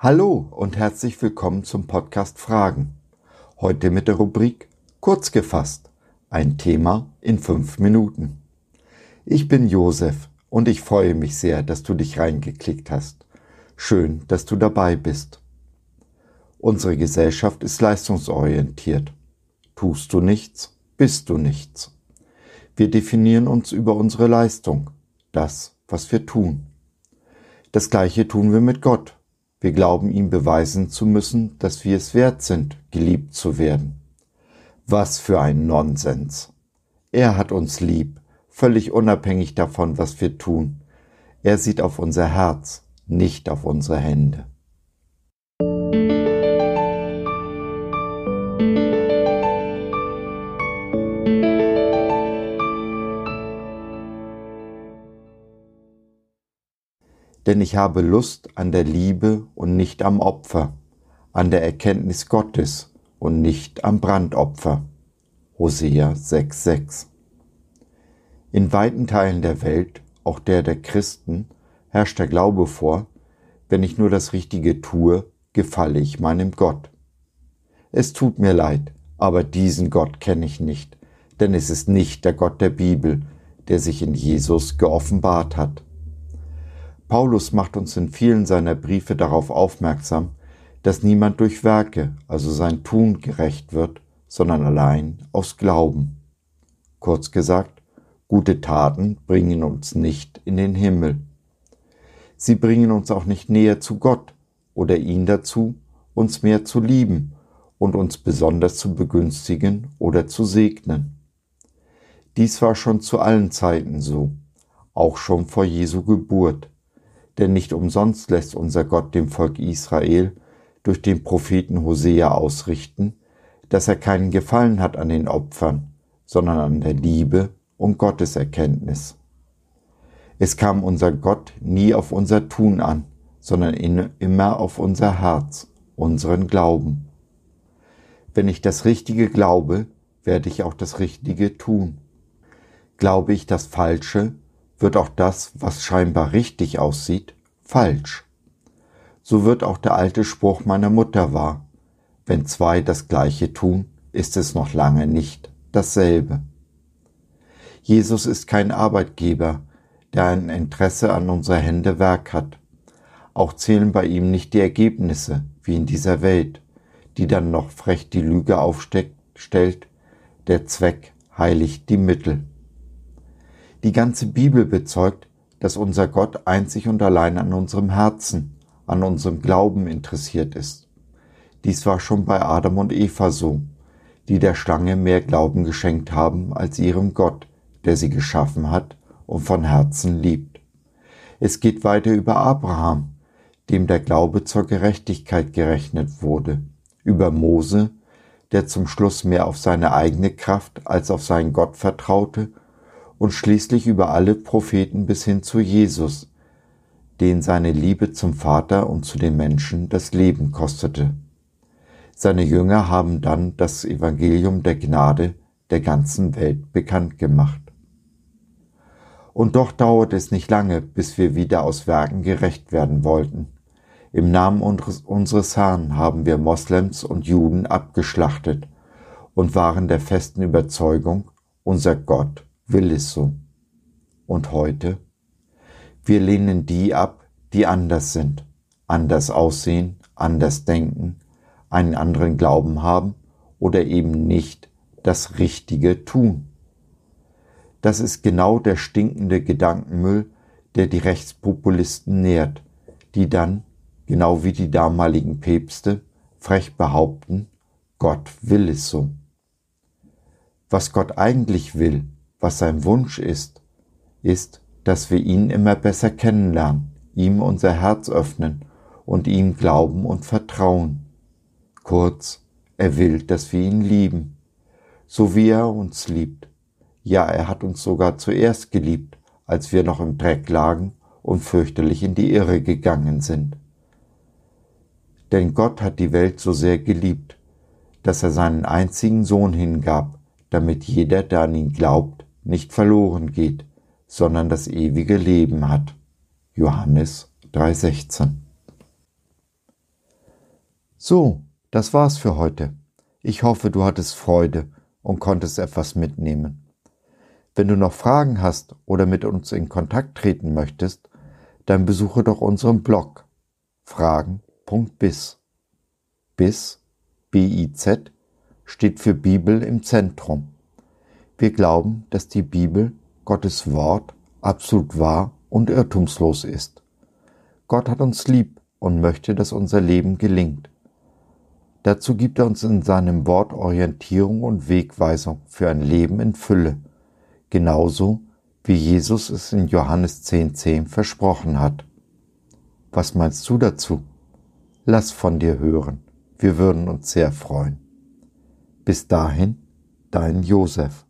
Hallo und herzlich willkommen zum Podcast Fragen. Heute mit der Rubrik Kurz gefasst. Ein Thema in fünf Minuten. Ich bin Josef und ich freue mich sehr, dass du dich reingeklickt hast. Schön, dass du dabei bist. Unsere Gesellschaft ist leistungsorientiert. Tust du nichts, bist du nichts. Wir definieren uns über unsere Leistung, das, was wir tun. Das gleiche tun wir mit Gott wir glauben ihm beweisen zu müssen, dass wir es wert sind, geliebt zu werden. Was für ein Nonsens. Er hat uns lieb, völlig unabhängig davon, was wir tun. Er sieht auf unser Herz, nicht auf unsere Hände. Denn ich habe Lust an der Liebe und nicht am Opfer, an der Erkenntnis Gottes und nicht am Brandopfer. Hosea 6,6 In weiten Teilen der Welt, auch der der Christen, herrscht der Glaube vor, wenn ich nur das Richtige tue, gefalle ich meinem Gott. Es tut mir leid, aber diesen Gott kenne ich nicht, denn es ist nicht der Gott der Bibel, der sich in Jesus geoffenbart hat. Paulus macht uns in vielen seiner Briefe darauf aufmerksam, dass niemand durch Werke, also sein Tun, gerecht wird, sondern allein aus Glauben. Kurz gesagt, gute Taten bringen uns nicht in den Himmel. Sie bringen uns auch nicht näher zu Gott oder ihn dazu, uns mehr zu lieben und uns besonders zu begünstigen oder zu segnen. Dies war schon zu allen Zeiten so, auch schon vor Jesu Geburt denn nicht umsonst lässt unser Gott dem Volk Israel durch den Propheten Hosea ausrichten, dass er keinen Gefallen hat an den Opfern, sondern an der Liebe und Gotteserkenntnis. Es kam unser Gott nie auf unser Tun an, sondern immer auf unser Herz, unseren Glauben. Wenn ich das Richtige glaube, werde ich auch das Richtige tun. Glaube ich das Falsche, wird auch das, was scheinbar richtig aussieht, falsch. So wird auch der alte Spruch meiner Mutter wahr. Wenn zwei das Gleiche tun, ist es noch lange nicht dasselbe. Jesus ist kein Arbeitgeber, der ein Interesse an unserer Hände Werk hat. Auch zählen bei ihm nicht die Ergebnisse, wie in dieser Welt, die dann noch frech die Lüge aufstellt, der Zweck heiligt die Mittel. Die ganze Bibel bezeugt, dass unser Gott einzig und allein an unserem Herzen, an unserem Glauben interessiert ist. Dies war schon bei Adam und Eva so, die der Schlange mehr Glauben geschenkt haben als ihrem Gott, der sie geschaffen hat und von Herzen liebt. Es geht weiter über Abraham, dem der Glaube zur Gerechtigkeit gerechnet wurde, über Mose, der zum Schluss mehr auf seine eigene Kraft als auf seinen Gott vertraute und schließlich über alle Propheten bis hin zu Jesus, den seine Liebe zum Vater und zu den Menschen das Leben kostete. Seine Jünger haben dann das Evangelium der Gnade der ganzen Welt bekannt gemacht. Und doch dauert es nicht lange, bis wir wieder aus Werken gerecht werden wollten. Im Namen unseres Herrn haben wir Moslems und Juden abgeschlachtet und waren der festen Überzeugung, unser Gott will es so. Und heute? Wir lehnen die ab, die anders sind, anders aussehen, anders denken, einen anderen Glauben haben oder eben nicht das Richtige tun. Das ist genau der stinkende Gedankenmüll, der die Rechtspopulisten nährt, die dann, genau wie die damaligen Päpste, frech behaupten, Gott will es so. Was Gott eigentlich will, was sein Wunsch ist, ist, dass wir ihn immer besser kennenlernen, ihm unser Herz öffnen und ihm glauben und vertrauen. Kurz, er will, dass wir ihn lieben, so wie er uns liebt. Ja, er hat uns sogar zuerst geliebt, als wir noch im Dreck lagen und fürchterlich in die Irre gegangen sind. Denn Gott hat die Welt so sehr geliebt, dass er seinen einzigen Sohn hingab, damit jeder, der an ihn glaubt, nicht verloren geht, sondern das ewige Leben hat. Johannes 3:16 So, das war's für heute. Ich hoffe, du hattest Freude und konntest etwas mitnehmen. Wenn du noch Fragen hast oder mit uns in Kontakt treten möchtest, dann besuche doch unseren Blog fragen.biz. Biz, B-I-Z, steht für Bibel im Zentrum. Wir glauben, dass die Bibel, Gottes Wort, absolut wahr und irrtumslos ist. Gott hat uns lieb und möchte, dass unser Leben gelingt. Dazu gibt er uns in seinem Wort Orientierung und Wegweisung für ein Leben in Fülle, genauso wie Jesus es in Johannes 10.10 10 versprochen hat. Was meinst du dazu? Lass von dir hören, wir würden uns sehr freuen. Bis dahin, dein Josef.